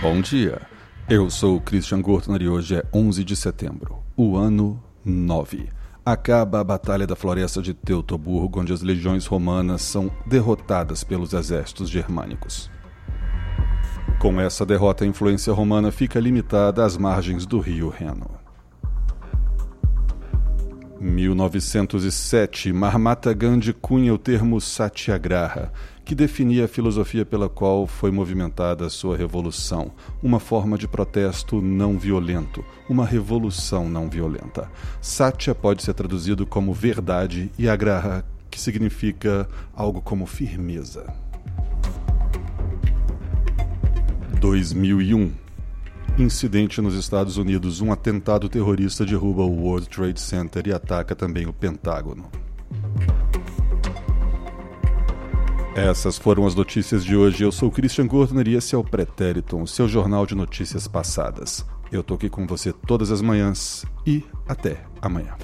Bom dia. Eu sou Christian Gortner e hoje é 11 de setembro, o ano 9. Acaba a Batalha da Floresta de Teutoburgo, onde as legiões romanas são derrotadas pelos exércitos germânicos. Com essa derrota, a influência romana fica limitada às margens do rio Reno. 1907, Mahatma Gandhi cunha o termo Satyagraha, que definia a filosofia pela qual foi movimentada a sua revolução, uma forma de protesto não violento, uma revolução não violenta. Satya pode ser traduzido como verdade e agraha, que significa algo como firmeza. 2001 Incidente nos Estados Unidos: um atentado terrorista derruba o World Trade Center e ataca também o Pentágono. Essas foram as notícias de hoje. Eu sou Christian Gordner e esse é o Pretériton, seu jornal de notícias passadas. Eu tô aqui com você todas as manhãs e até amanhã.